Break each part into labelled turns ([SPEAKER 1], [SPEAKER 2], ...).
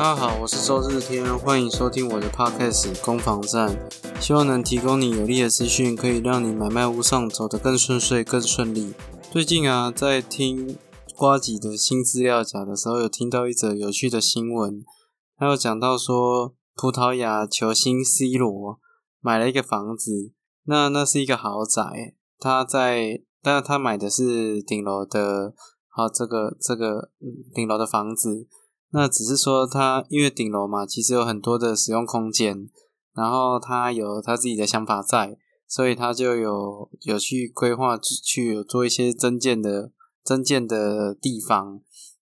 [SPEAKER 1] 大家好，我是周日天，欢迎收听我的 podcast《攻防战》，希望能提供你有力的资讯，可以让你买卖屋上走得更顺遂、更顺利。最近啊，在听瓜吉的新资料夹的时候，有听到一则有趣的新闻，他有讲到说，葡萄牙球星 C 罗买了一个房子，那那是一个豪宅，他在，但是他买的是顶楼的，好，这个这个顶楼的房子。那只是说，他因为顶楼嘛，其实有很多的使用空间，然后他有他自己的想法在，所以他就有有去规划去做一些增建的增建的地方，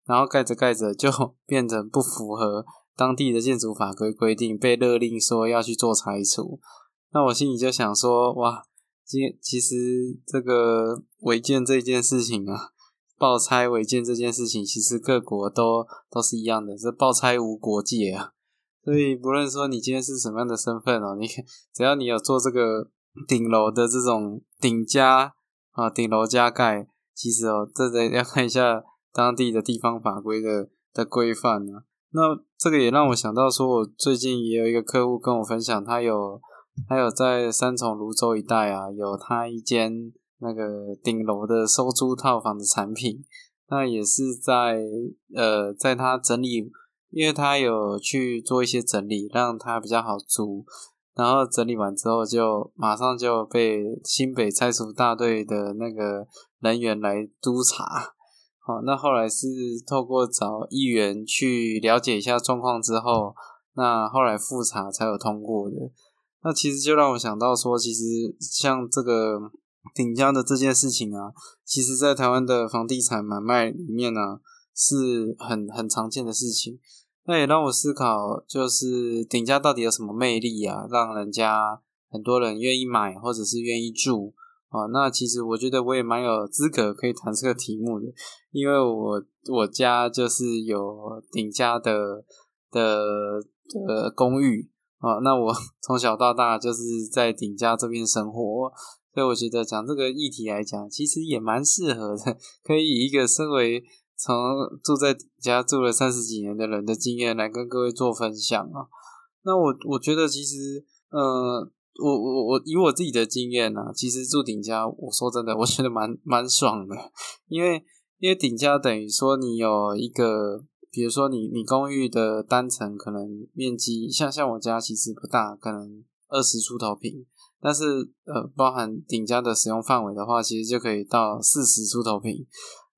[SPEAKER 1] 然后盖着盖着就 变成不符合当地的建筑法规规定，被勒令说要去做拆除。那我心里就想说，哇，其其实这个违建这件事情啊。爆拆违建这件事情，其实各国都都是一样的，这爆拆无国界啊。所以不论说你今天是什么样的身份哦，你只要你有做这个顶楼的这种顶加啊，顶楼加盖，其实哦，这得要看一下当地的地方法规的的规范啊。那这个也让我想到说，我最近也有一个客户跟我分享，他有他有在三重泸州一带啊，有他一间。那个顶楼的收租套房的产品，那也是在呃，在他整理，因为他有去做一些整理，让他比较好租。然后整理完之后，就马上就被新北拆除大队的那个人员来督查。好，那后来是透过找议员去了解一下状况之后，那后来复查才有通过的。那其实就让我想到说，其实像这个。顶家的这件事情啊，其实在台湾的房地产买卖里面呢，是很很常见的事情。那也让我思考，就是顶家到底有什么魅力啊，让人家很多人愿意买或者是愿意住啊？那其实我觉得我也蛮有资格可以谈这个题目的，因为我我家就是有顶家的的的公寓啊，那我从小到大就是在顶家这边生活。所以我觉得讲这个议题来讲，其实也蛮适合的，可以以一个身为从住在家住了三十几年的人的经验来跟各位做分享啊。那我我觉得其实，呃，我我我以我自己的经验呢，其实住顶家，我说真的，我觉得蛮蛮爽的，因为因为顶家等于说你有一个，比如说你你公寓的单层可能面积，像像我家其实不大，可能二十出头平。但是，呃，包含顶家的使用范围的话，其实就可以到四十出头平。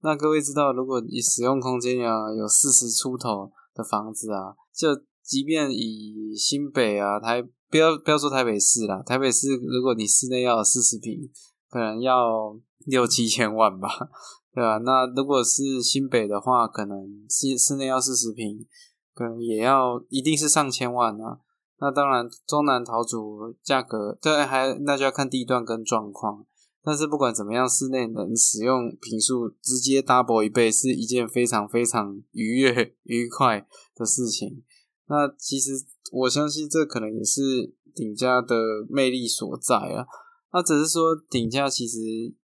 [SPEAKER 1] 那各位知道，如果你使用空间啊有四十出头的房子啊，就即便以新北啊台，不要不要说台北市啦，台北市如果你室内要四十平，可能要六七千万吧，对吧？那如果是新北的话，可能室室内要四十平，可能也要一定是上千万啊。那当然，中南桃主价格对还那就要看地段跟状况。但是不管怎么样，室内能使用平数直接 double 一倍，是一件非常非常愉悦愉快的事情。那其实我相信这可能也是顶价的魅力所在啊。那只是说顶价其实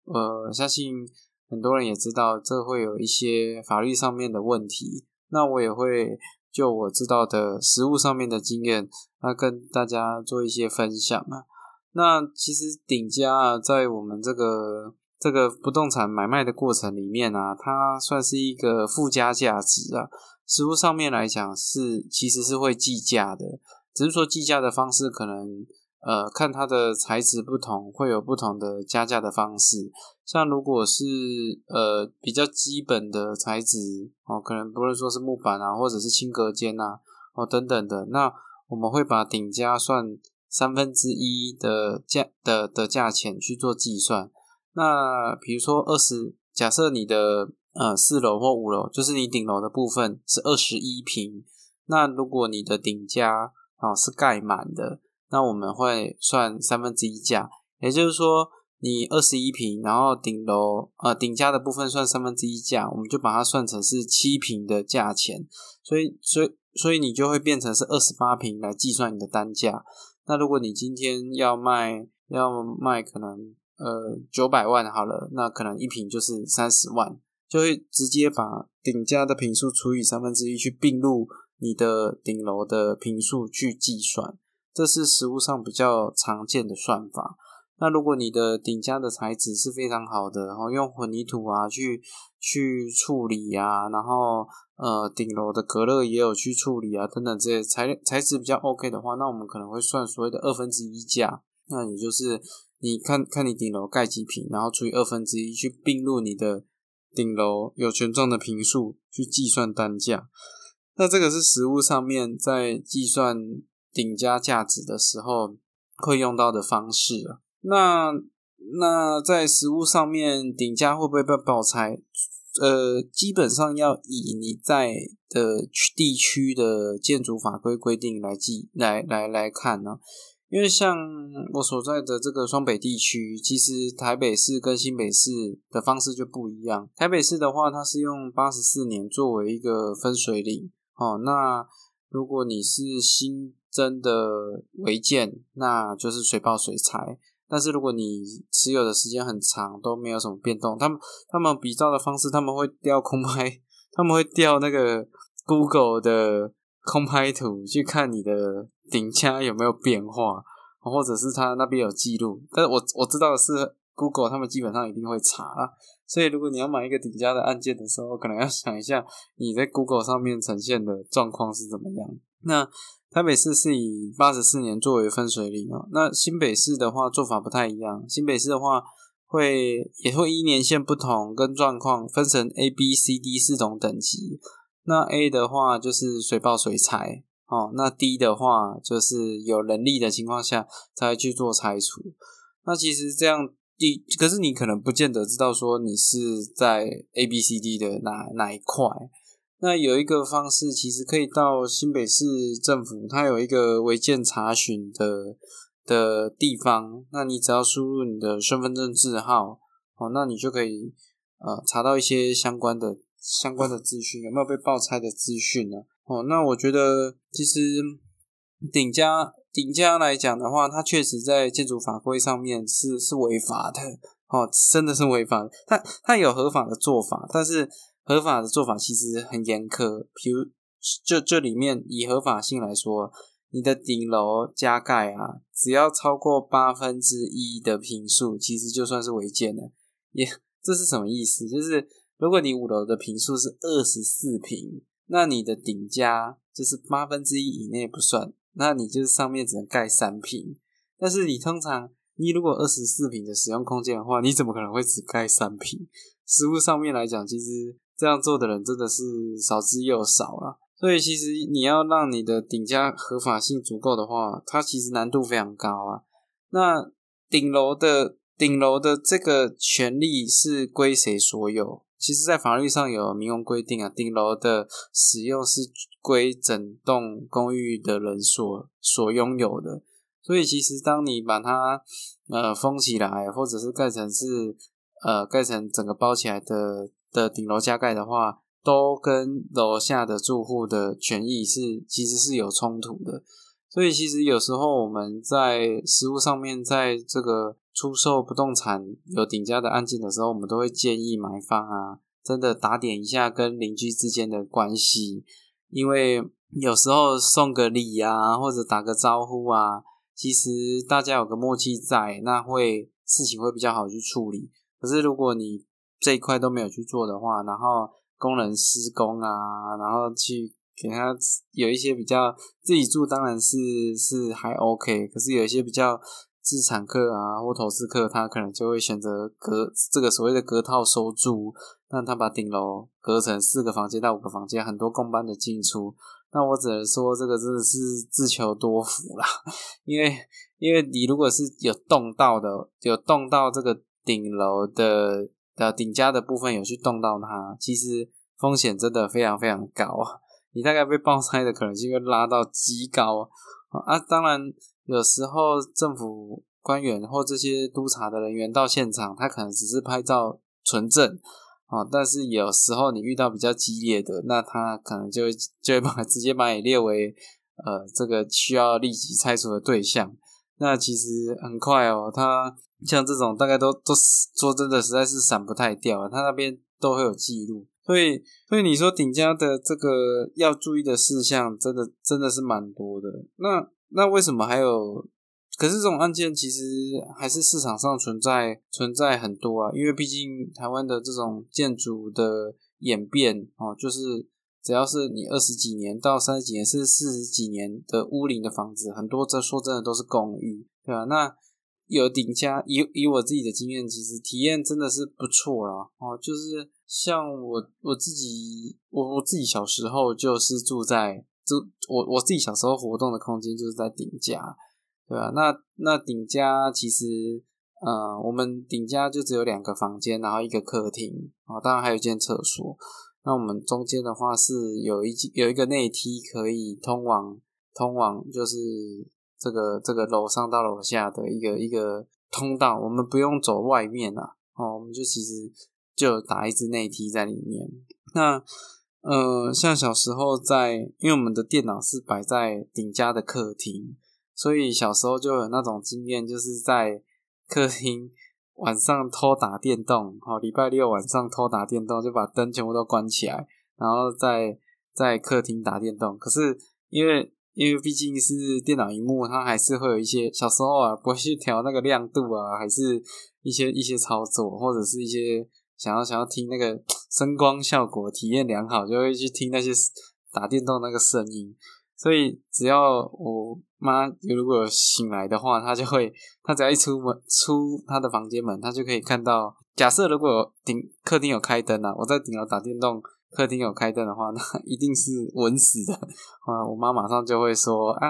[SPEAKER 1] 呃，相信很多人也知道，这会有一些法律上面的问题。那我也会。就我知道的食物上面的经验，那跟大家做一些分享啊。那其实顶家啊，在我们这个这个不动产买卖的过程里面啊，它算是一个附加价值啊。实物上面来讲是其实是会计价的，只是说计价的方式可能。呃，看它的材质不同，会有不同的加价的方式。像如果是呃比较基本的材质哦，可能不论说是木板啊，或者是轻隔间呐，哦等等的，那我们会把顶加算三分之一的价的的价钱去做计算。那比如说二十，假设你的呃四楼或五楼，就是你顶楼的部分是二十一平，那如果你的顶加啊是盖满的。那我们会算三分之一价，也就是说，你二十一平，然后顶楼呃顶家的部分算三分之一价，我们就把它算成是七平的价钱，所以所以所以你就会变成是二十八平来计算你的单价。那如果你今天要卖要卖可能呃九百万好了，那可能一平就是三十万，就会直接把顶家的平数除以三分之一去并入你的顶楼的平数去计算，这是实物上比较常见的算法。那如果你的顶加的材质是非常好的，然后用混凝土啊去去处理啊，然后呃顶楼的隔热也有去处理啊等等这些材材质比较 OK 的话，那我们可能会算所谓的二分之一价，那也就是你看看你顶楼盖几平，然后除以二分之一去并入你的顶楼有权状的平数去计算单价。那这个是实物上面在计算顶加价值的时候会用到的方式啊。那那在实物上面顶加会不会被爆拆？呃，基本上要以你在的地区的建筑法规规定来记来来来看呢。因为像我所在的这个双北地区，其实台北市跟新北市的方式就不一样。台北市的话，它是用八十四年作为一个分水岭哦。那如果你是新真的违建，那就是水爆水拆。但是如果你持有的时间很长都没有什么变动，他们他们比照的方式，他们会调空拍，他们会调那个 Google 的空拍图去看你的顶加有没有变化，或者是他那边有记录。但是我我知道的是 Google 他们基本上一定会查，所以如果你要买一个顶加的按键的时候，可能要想一下你在 Google 上面呈现的状况是怎么样。那台北市是以八十四年作为分水岭哦，那新北市的话做法不太一样。新北市的话会也会依年限不同跟状况分成 A、B、C、D 四种等级。那 A 的话就是水爆水拆哦，那 D 的话就是有能力的情况下才去做拆除。那其实这样第，可是你可能不见得知道说你是在 A、B、C、D 的哪哪一块。那有一个方式，其实可以到新北市政府，它有一个违建查询的的地方。那你只要输入你的身份证字号，哦，那你就可以呃查到一些相关的相关的资讯，有没有被爆拆的资讯呢？哦，那我觉得其实顶加顶加来讲的话，它确实在建筑法规上面是是违法的，哦，真的是违法。它它有合法的做法，但是。合法的做法其实很严苛，比如这这里面以合法性来说，你的顶楼加盖啊，只要超过八分之一的平数，其实就算是违建了。也这是什么意思？就是如果你五楼的平数是二十四平，那你的顶加就是八分之一以内不算，那你就是上面只能盖三平。但是你通常你如果二十四平的使用空间的话，你怎么可能会只盖三平？实物上面来讲，其实。这样做的人真的是少之又少了，所以其实你要让你的顶加合法性足够的话，它其实难度非常高啊。那顶楼的顶楼的这个权利是归谁所有？其实，在法律上有明文规定啊，顶楼的使用是归整栋公寓的人所所拥有的。所以，其实当你把它呃封起来，或者是盖成是呃盖成整个包起来的。的顶楼加盖的话，都跟楼下的住户的权益是其实是有冲突的，所以其实有时候我们在实物上面，在这个出售不动产有顶加的案件的时候，我们都会建议买方啊，真的打点一下跟邻居之间的关系，因为有时候送个礼啊，或者打个招呼啊，其实大家有个默契在，那会事情会比较好去处理。可是如果你这一块都没有去做的话，然后工人施工啊，然后去给他有一些比较自己住，当然是是还 OK。可是有一些比较自产客啊或投资客，他可能就会选择隔这个所谓的隔套收租，那他把顶楼隔成四个房间到五个房间，很多工班的进出。那我只能说，这个真的是自求多福啦，因为因为你如果是有动到的，有动到这个顶楼的。的顶加的部分有去动到它，其实风险真的非常非常高啊！你大概被爆拆的可能性会拉到极高啊！啊当然，有时候政府官员或这些督查的人员到现场，他可能只是拍照存证啊，但是有时候你遇到比较激烈的，那他可能就就会把 直接把你列为呃这个需要立即拆除的对象。那其实很快哦，他。像这种大概都都说真的实在是闪不太掉，他那边都会有记录，所以，所以你说顶家的这个要注意的事项，真的真的是蛮多的。那那为什么还有？可是这种案件其实还是市场上存在存在很多啊，因为毕竟台湾的这种建筑的演变哦，就是只要是你二十几年到三十几年，甚至四十几年的屋龄的房子，很多这说真的都是公寓，对吧？那有顶家，以以我自己的经验，其实体验真的是不错啦。哦，就是像我我自己，我我自己小时候就是住在，就我我自己小时候活动的空间就是在顶家，对吧？那那顶家其实，呃，我们顶家就只有两个房间，然后一个客厅，啊，当然还有一间厕所。那我们中间的话是有一有一个内梯可以通往通往，就是。这个这个楼上到楼下的一个一个通道，我们不用走外面啊，哦，我们就其实就打一只内梯在里面。那呃，像小时候在，因为我们的电脑是摆在顶家的客厅，所以小时候就有那种经验，就是在客厅晚上偷打电动，哦，礼拜六晚上偷打电动，就把灯全部都关起来，然后在在客厅打电动。可是因为因为毕竟是电脑荧幕，它还是会有一些小时候啊，不会去调那个亮度啊，还是一些一些操作，或者是一些想要想要听那个声光效果体验良好，就会去听那些打电动那个声音。所以只要我妈如果醒来的话，她就会，她只要一出门出她的房间门，她就可以看到。假设如果顶客厅有开灯啊，我在顶楼打电动。客厅有开灯的话，那 一定是稳死的 啊！我妈马上就会说啊，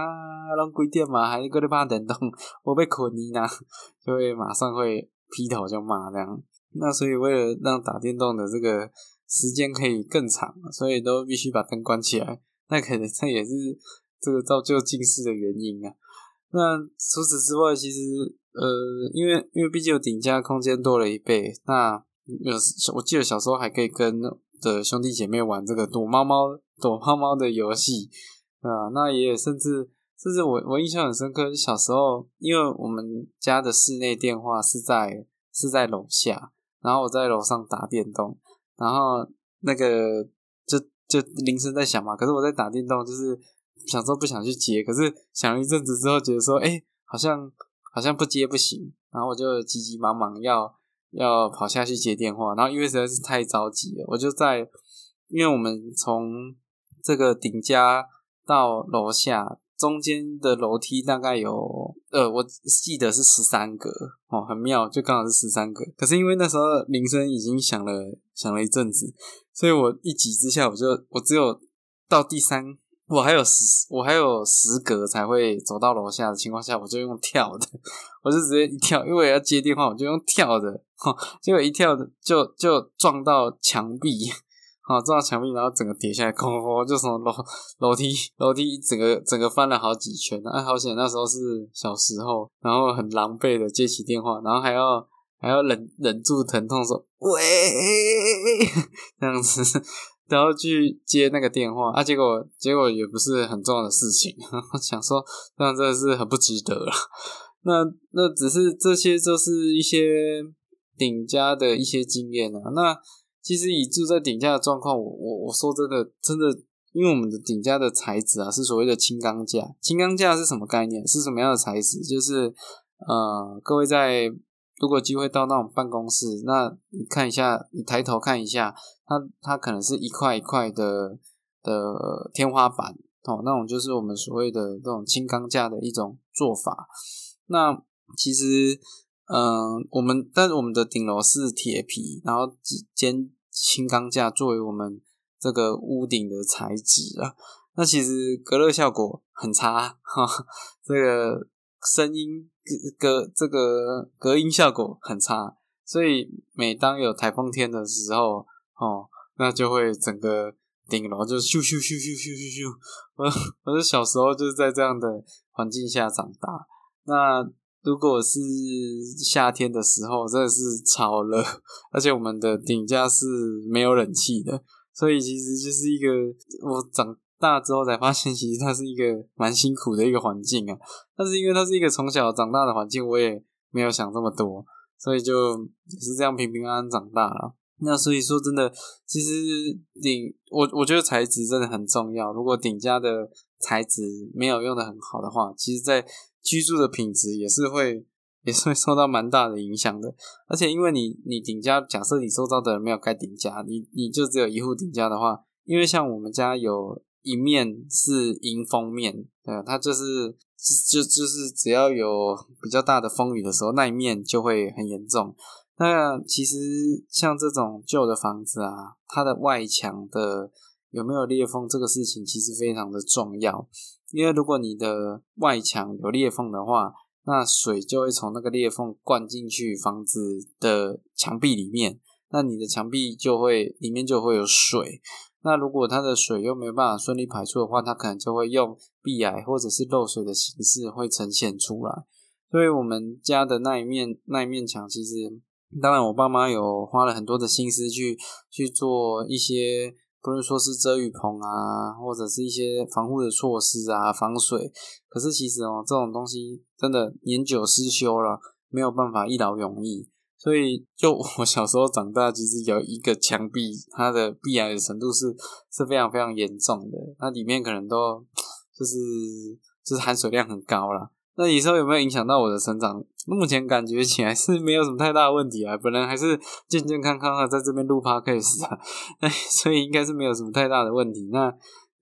[SPEAKER 1] 让鬼电嘛，还是搁在怕电动，我被捆你呢，就会马上会劈头就骂这样。那所以为了让打电动的这个时间可以更长，所以都必须把灯关起来。那可能这也是这个造就近视的原因啊。那除此之外，其实呃，因为因为毕竟有顶加空间多了一倍，那有我记得小时候还可以跟。的兄弟姐妹玩这个躲猫猫、躲猫猫的游戏，啊，那也甚至甚至我我印象很深刻，小时候因为我们家的室内电话是在是在楼下，然后我在楼上打电动，然后那个就就铃声在响嘛，可是我在打电动，就是想说不想去接，可是想了一阵子之后，觉得说，哎，好像好像不接不行，然后我就急急忙忙要。要跑下去接电话，然后因为实在是太着急了，我就在，因为我们从这个顶家到楼下中间的楼梯大概有，呃，我记得是十三格哦，很妙，就刚好是十三格。可是因为那时候铃声已经响了，响了一阵子，所以我一急之下，我就我只有到第三。我还有十，我还有十格才会走到楼下的情况下，我就用跳的，我就直接一跳，因为要接电话，我就用跳的，结果一跳就就撞到墙壁，啊，撞到墙壁，然后整个跌下来，哐哐，就从楼楼梯楼梯整个整个翻了好几圈，哎，好险，那时候是小时候，然后很狼狈的接起电话，然后还要还要忍忍住疼痛说喂，这样子。然后去接那个电话啊，结果结果也不是很重要的事情，想说这样真的是很不值得了。那那只是这些就是一些顶家的一些经验啊。那其实以住在顶家的状况，我我我说真的真的，因为我们的顶家的材质啊是所谓的轻钢架。轻钢架是什么概念？是什么样的材质？就是呃，各位在。如果机会到那种办公室，那你看一下，你抬头看一下，它它可能是一块一块的的天花板哦，那种就是我们所谓的这种轻钢架的一种做法。那其实，嗯，我们但是我们的顶楼是铁皮，然后兼轻钢架作为我们这个屋顶的材质啊，那其实隔热效果很差哈，这个声音。隔这个隔音效果很差，所以每当有台风天的时候，哦，那就会整个顶楼就咻咻咻咻咻咻咻。我我是小时候就是在这样的环境下长大。那如果是夏天的时候，真的是超热，而且我们的顶架是没有冷气的，所以其实就是一个我长。大之后才发现，其实它是一个蛮辛苦的一个环境啊。但是因为它是一个从小长大的环境，我也没有想这么多，所以就也是这样平平安安长大了。那所以说，真的，其实顶我我觉得材质真的很重要。如果顶家的材质没有用的很好的话，其实在居住的品质也是会也是会受到蛮大的影响的。而且因为你你顶家，假设你收到的人没有盖顶家，你你就只有一户顶家的话，因为像我们家有一面是迎风面，对，它就是就就是只要有比较大的风雨的时候，那一面就会很严重。那其实像这种旧的房子啊，它的外墙的有没有裂缝，这个事情其实非常的重要。因为如果你的外墙有裂缝的话，那水就会从那个裂缝灌进去房子的墙壁里面，那你的墙壁就会里面就会有水。那如果它的水又没有办法顺利排出的话，它可能就会用壁癌或者是漏水的形式会呈现出来。所以我们家的那一面那一面墙其实。当然，我爸妈有花了很多的心思去去做一些，不论说是遮雨棚啊，或者是一些防护的措施啊，防水。可是其实哦，这种东西真的年久失修了，没有办法一劳永逸。所以，就我小时候长大，其实有一个墙壁，它的壁癌的程度是是非常非常严重的，它里面可能都 就是就是含水量很高了。那你说有没有影响到我的成长？目前感觉起来是没有什么太大的问题啊，本人还是健健康康的在这边录 podcast 啊，所以应该是没有什么太大的问题。那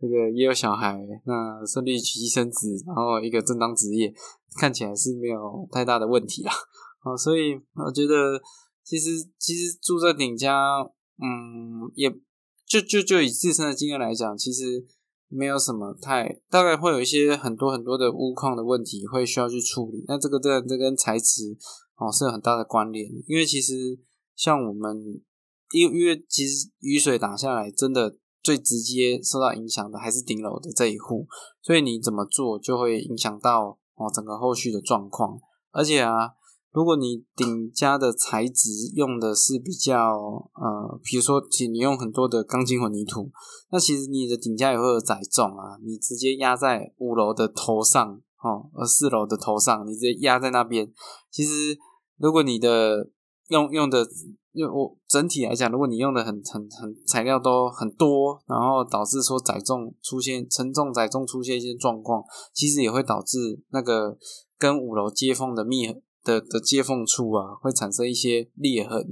[SPEAKER 1] 这个也有小孩，那顺利娶妻生子，然后一个正当职业，看起来是没有太大的问题啦。啊，所以我觉得其实其实住在顶家，嗯，也就就就以自身的经验来讲，其实。没有什么太，大概会有一些很多很多的污矿的问题会需要去处理。那这个这这跟材质哦是有很大的关联，因为其实像我们，因因为其实雨水打下来，真的最直接受到影响的还是顶楼的这一户，所以你怎么做就会影响到哦整个后续的状况，而且啊。如果你顶家的材质用的是比较呃，比如说，其你用很多的钢筋混凝土，那其实你的顶家也会有载重啊。你直接压在五楼的头上，哦，呃，四楼的头上，你直接压在那边。其实，如果你的用用的用我整体来讲，如果你用的很很很材料都很多，然后导致说载重出现承重载重出现一些状况，其实也会导致那个跟五楼接缝的密合。的的接缝处啊，会产生一些裂痕，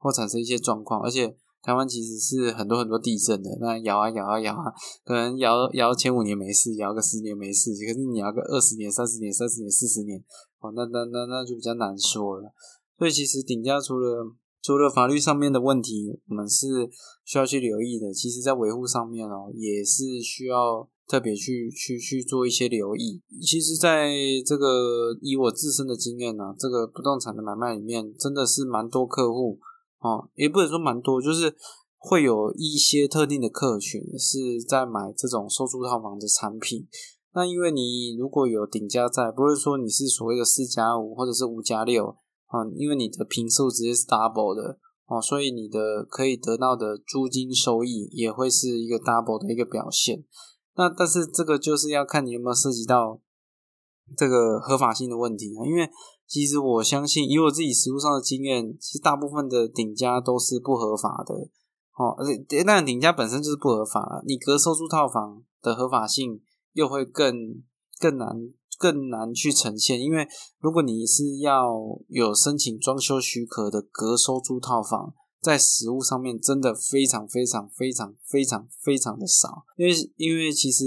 [SPEAKER 1] 或产生一些状况。而且台湾其实是很多很多地震的，那摇啊摇啊摇啊，可能摇摇前五年没事，摇个十年没事，可是你摇个二十年、三十年、三十年、四十年，哦，那那那那就比较难说了。所以其实顶家除了除了法律上面的问题，我们是需要去留意的。其实在维护上面哦，也是需要。特别去去去做一些留意。其实，在这个以我自身的经验呢，这个不动产的买卖里面，真的是蛮多客户哦，也不能说蛮多，就是会有一些特定的客群是在买这种收租套房的产品。那因为你如果有顶加在，不是说你是所谓的四加五或者是五加六啊，因为你的平数直接是 double 的哦，所以你的可以得到的租金收益也会是一个 double 的一个表现。那但是这个就是要看你有没有涉及到这个合法性的问题啊，因为其实我相信以我自己实务上的经验，其实大部分的顶家都是不合法的哦，而且那顶家本身就是不合法，你隔收租套房的合法性又会更更难更难去呈现，因为如果你是要有申请装修许可的隔收租套房。在实物上面真的非常非常非常非常非常的少，因为因为其实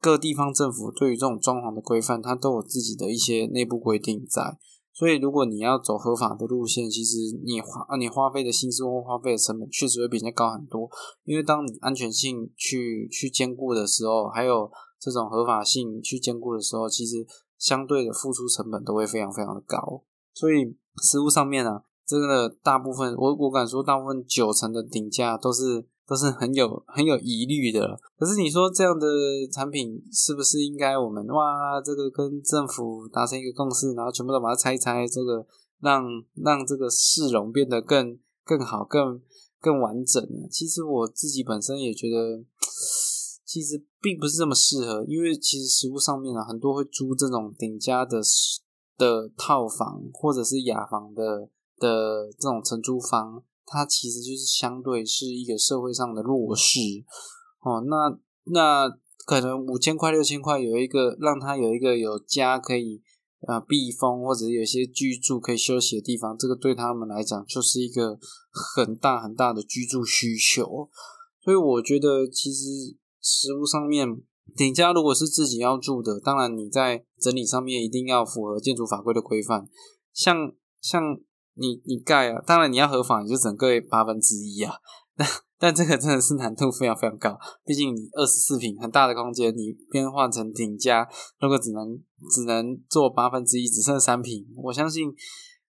[SPEAKER 1] 各地方政府对于这种装潢的规范，它都有自己的一些内部规定在，所以如果你要走合法的路线，其实你花你花费的心思或花费的成本确实会比人家高很多，因为当你安全性去去兼顾的时候，还有这种合法性去兼顾的时候，其实相对的付出成本都会非常非常的高，所以实物上面呢。这个大部分，我我敢说，大部分九成的顶价都是都是很有很有疑虑的。可是你说这样的产品是不是应该我们哇，这个跟政府达成一个共识，然后全部都把它拆拆，这个让让这个市容变得更更好、更更完整呢？其实我自己本身也觉得，其实并不是这么适合，因为其实实物上面啊，很多会租这种顶家的的套房或者是雅房的。的这种承租方，它其实就是相对是一个社会上的弱势哦。那那可能五千块六千块有一个让他有一个有家可以啊避风，或者有些居住可以休息的地方，这个对他们来讲就是一个很大很大的居住需求。所以我觉得其实实物上面你家如果是自己要住的，当然你在整理上面一定要符合建筑法规的规范，像像。你你盖啊，当然你要合法，你就整个八分之一啊。但但这个真的是难度非常非常高，毕竟你二十四平很大的空间，你变换成顶加，如果只能只能做八分之一，只剩三平，我相信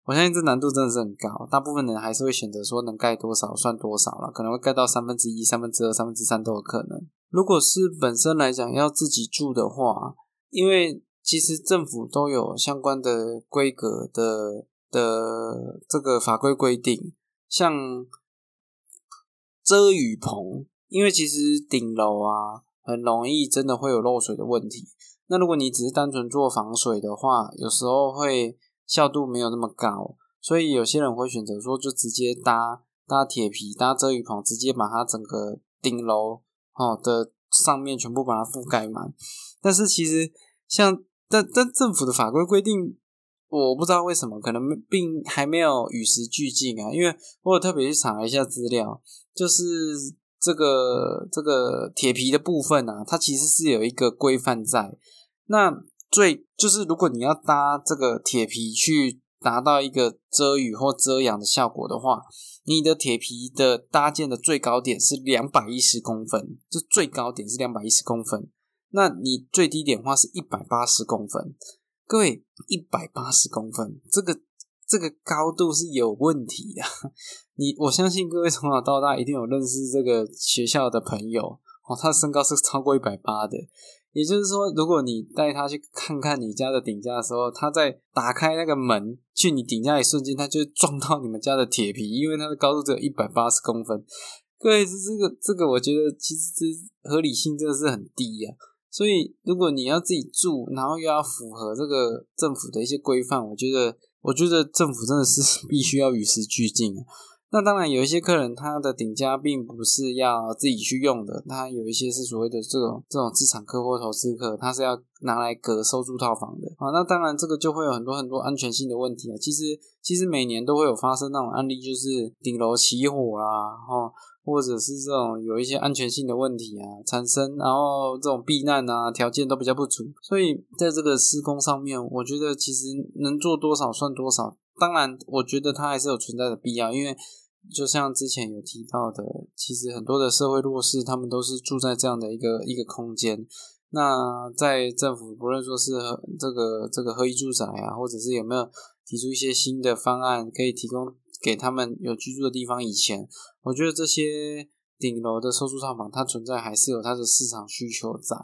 [SPEAKER 1] 我相信这难度真的是很高。大部分人还是会选择说能盖多少算多少了，可能会盖到三分之一、三分之二、三分之三都有可能。如果是本身来讲要自己住的话，因为其实政府都有相关的规格的。的这个法规规定，像遮雨棚，因为其实顶楼啊很容易真的会有漏水的问题。那如果你只是单纯做防水的话，有时候会效度没有那么高，所以有些人会选择说就直接搭搭铁皮搭遮雨棚，直接把它整个顶楼哦的上面全部把它覆盖满。但是其实像但但政府的法规规定。我不知道为什么，可能并还没有与时俱进啊。因为我有特别去查了一下资料，就是这个这个铁皮的部分啊，它其实是有一个规范在。那最就是如果你要搭这个铁皮去达到一个遮雨或遮阳的效果的话，你的铁皮的搭建的最高点是两百一十公分，就最高点是两百一十公分。那你最低点话是一百八十公分。各位，一百八十公分，这个这个高度是有问题的。你我相信各位从小到大一定有认识这个学校的朋友哦，他身高是超过一百八的。也就是说，如果你带他去看看你家的顶架的时候，他在打开那个门去你顶架一瞬间，他就撞到你们家的铁皮，因为它的高度只有一百八十公分。各位，这这个这个，我觉得其实这合理性真的是很低呀。所以，如果你要自己住，然后又要符合这个政府的一些规范，我觉得，我觉得政府真的是 必须要与时俱进啊。那当然，有一些客人他的顶家并不是要自己去用的，他有一些是所谓的这种这种资产客或投资客，他是要拿来隔收租套房的啊。那当然，这个就会有很多很多安全性的问题啊。其实，其实每年都会有发生那种案例，就是顶楼起火啦，哈。或者是这种有一些安全性的问题啊产生，然后这种避难啊条件都比较不足，所以在这个施工上面，我觉得其实能做多少算多少。当然，我觉得它还是有存在的必要，因为就像之前有提到的，其实很多的社会弱势，他们都是住在这样的一个一个空间。那在政府不论说是这个这个合一住宅啊，或者是有没有提出一些新的方案，可以提供。给他们有居住的地方。以前，我觉得这些顶楼的收租套房，它存在还是有它的市场需求在。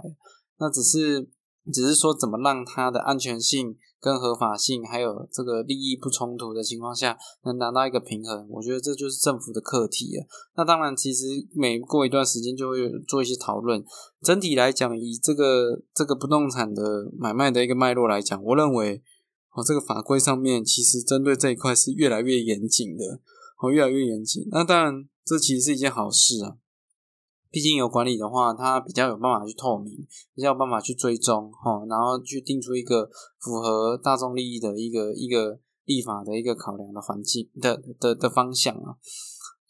[SPEAKER 1] 那只是，只是说怎么让它的安全性跟合法性，还有这个利益不冲突的情况下，能达到一个平衡。我觉得这就是政府的课题啊。那当然，其实每过一段时间就会做一些讨论。整体来讲，以这个这个不动产的买卖的一个脉络来讲，我认为。哦，这个法规上面其实针对这一块是越来越严谨的，哦，越来越严谨。那当然，这其实是一件好事啊。毕竟有管理的话，它比较有办法去透明，比较有办法去追踪，哈，然后去定出一个符合大众利益的一个一个立法的一个考量的环境的的的方向啊，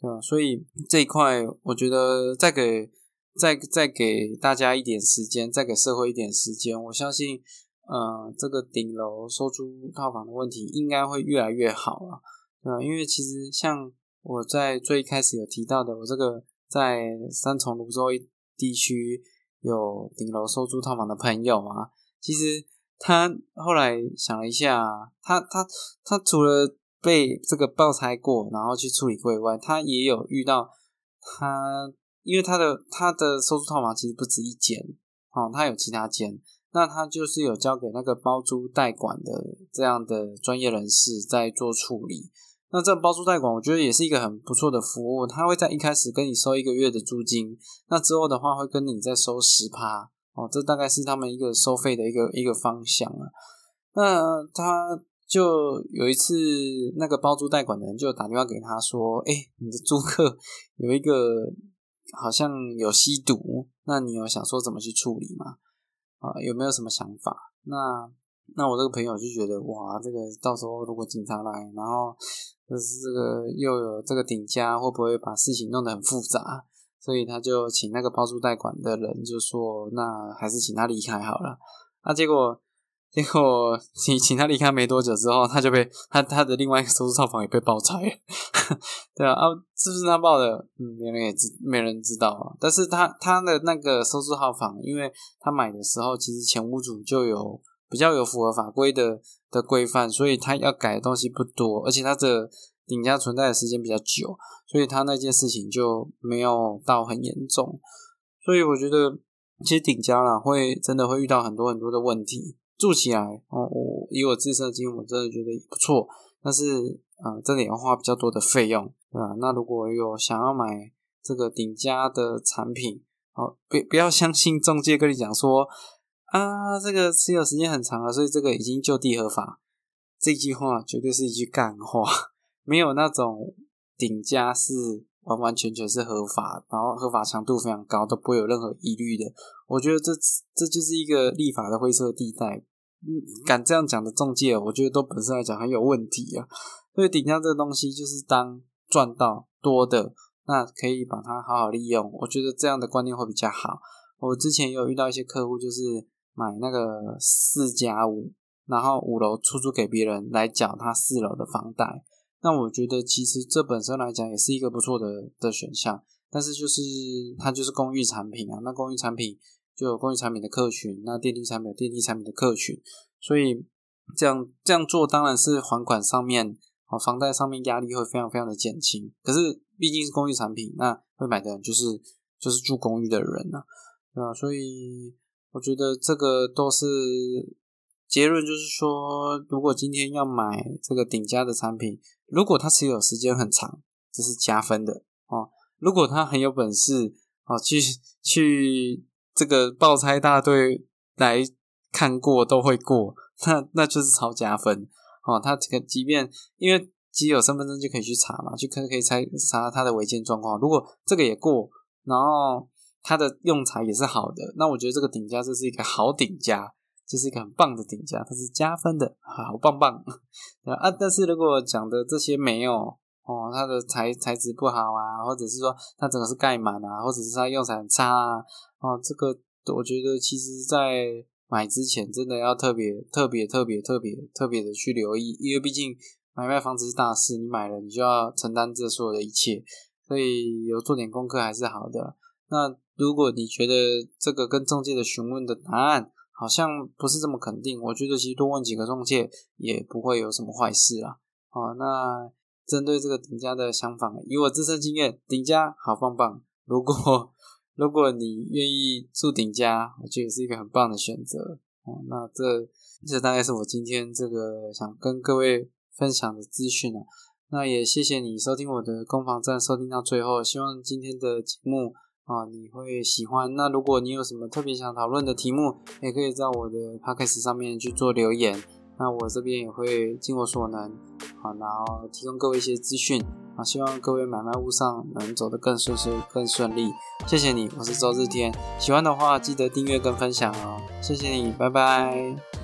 [SPEAKER 1] 对吧？所以这一块，我觉得再给再再给大家一点时间，再给社会一点时间，我相信。呃，这个顶楼收租套房的问题应该会越来越好啊，对吧？因为其实像我在最开始有提到的，我这个在三重泸州地区有顶楼收租套房的朋友啊，其实他后来想了一下，他他他除了被这个爆拆过，然后去处理过以外，他也有遇到他，因为他的他的收租套房其实不止一间，哦，他有其他间。那他就是有交给那个包租代管的这样的专业人士在做处理。那这包租代管，我觉得也是一个很不错的服务。他会在一开始跟你收一个月的租金，那之后的话会跟你再收十趴哦。这大概是他们一个收费的一个一个方向啊。那他就有一次，那个包租代管的人就打电话给他说：“哎，你的租客有一个好像有吸毒，那你有想说怎么去处理吗？啊，有没有什么想法？”那那我这个朋友就觉得，哇，这个到时候如果警察来，然后就是这个又有这个顶家，会不会把事情弄得很复杂？所以他就请那个包租代管的人就说：“那还是请他离开好了。”那结果。结果请请他离开没多久之后，他就被他他的另外一个收租套房也被爆拆。对啊啊，是不是他爆的？嗯，没人也知，没人知道啊。但是他他的那个收租套房，因为他买的时候其实前屋主就有比较有符合法规的的规范，所以他要改的东西不多，而且他的顶家存在的时间比较久，所以他那件事情就没有到很严重。所以我觉得其实顶家啦会真的会遇到很多很多的问题。住起来哦，我以我自身的经验，我真的觉得也不错。但是，啊，这里要花比较多的费用，对吧？那如果有想要买这个顶家的产品，哦，不不要相信中介跟你讲说啊，这个持有时间很长了，所以这个已经就地合法。这句话绝对是一句干话，没有那种顶家是完完全全是合法，然后合法强度非常高，都不会有任何疑虑的。我觉得这这就是一个立法的灰色地带。嗯，敢这样讲的中介，我觉得都本身来讲很有问题啊。所以顶家这个东西，就是当赚到多的，那可以把它好好利用。我觉得这样的观念会比较好。我之前有遇到一些客户，就是买那个四加五，然后五楼出租给别人来缴他四楼的房贷。那我觉得其实这本身来讲也是一个不错的的选项。但是就是它就是公寓产品啊，那公寓产品。就有公寓产品的客群，那电梯产品有电梯产品的客群，所以这样这样做当然是还款上面啊，房贷上面压力会非常非常的减轻。可是毕竟是公寓产品，那会买的人就是就是住公寓的人啊，对吧？所以我觉得这个都是结论，就是说，如果今天要买这个顶家的产品，如果它持有时间很长，这是加分的哦。如果他很有本事哦，去去。这个爆拆大队来看过都会过，那那就是超加分哦。他这个即便因为既有身份证就可以去查嘛，就可可以查查他的违建状况。如果这个也过，然后它的用材也是好的，那我觉得这个顶家这是一个好顶家，这是一个很棒的顶家，它是加分的，好棒棒啊！但是如果讲的这些没有哦，它的材材质不好啊，或者是说它整个是盖满啊，或者是它用材很差啊。哦，这个我觉得其实，在买之前真的要特别、特别、特别、特别、特别的去留意，因为毕竟买卖房子是大事，你买了你就要承担这所有的一切，所以有做点功课还是好的。那如果你觉得这个跟中介的询问的答案好像不是这么肯定，我觉得其实多问几个中介也不会有什么坏事啦。哦，那针对这个顶家的想法，以我自身经验，顶家好棒棒。如果 如果你愿意住顶家，我觉得也是一个很棒的选择哦。那这这大概是我今天这个想跟各位分享的资讯了。那也谢谢你收听我的攻防战，收听到最后，希望今天的节目啊你会喜欢。那如果你有什么特别想讨论的题目，也可以在我的 podcast 上面去做留言。那我这边也会尽我所能，好，然后提供各位一些资讯，啊，希望各位买卖屋上能走得更顺遂、更顺利。谢谢你，我是周日天，喜欢的话记得订阅跟分享哦，谢谢你，拜拜。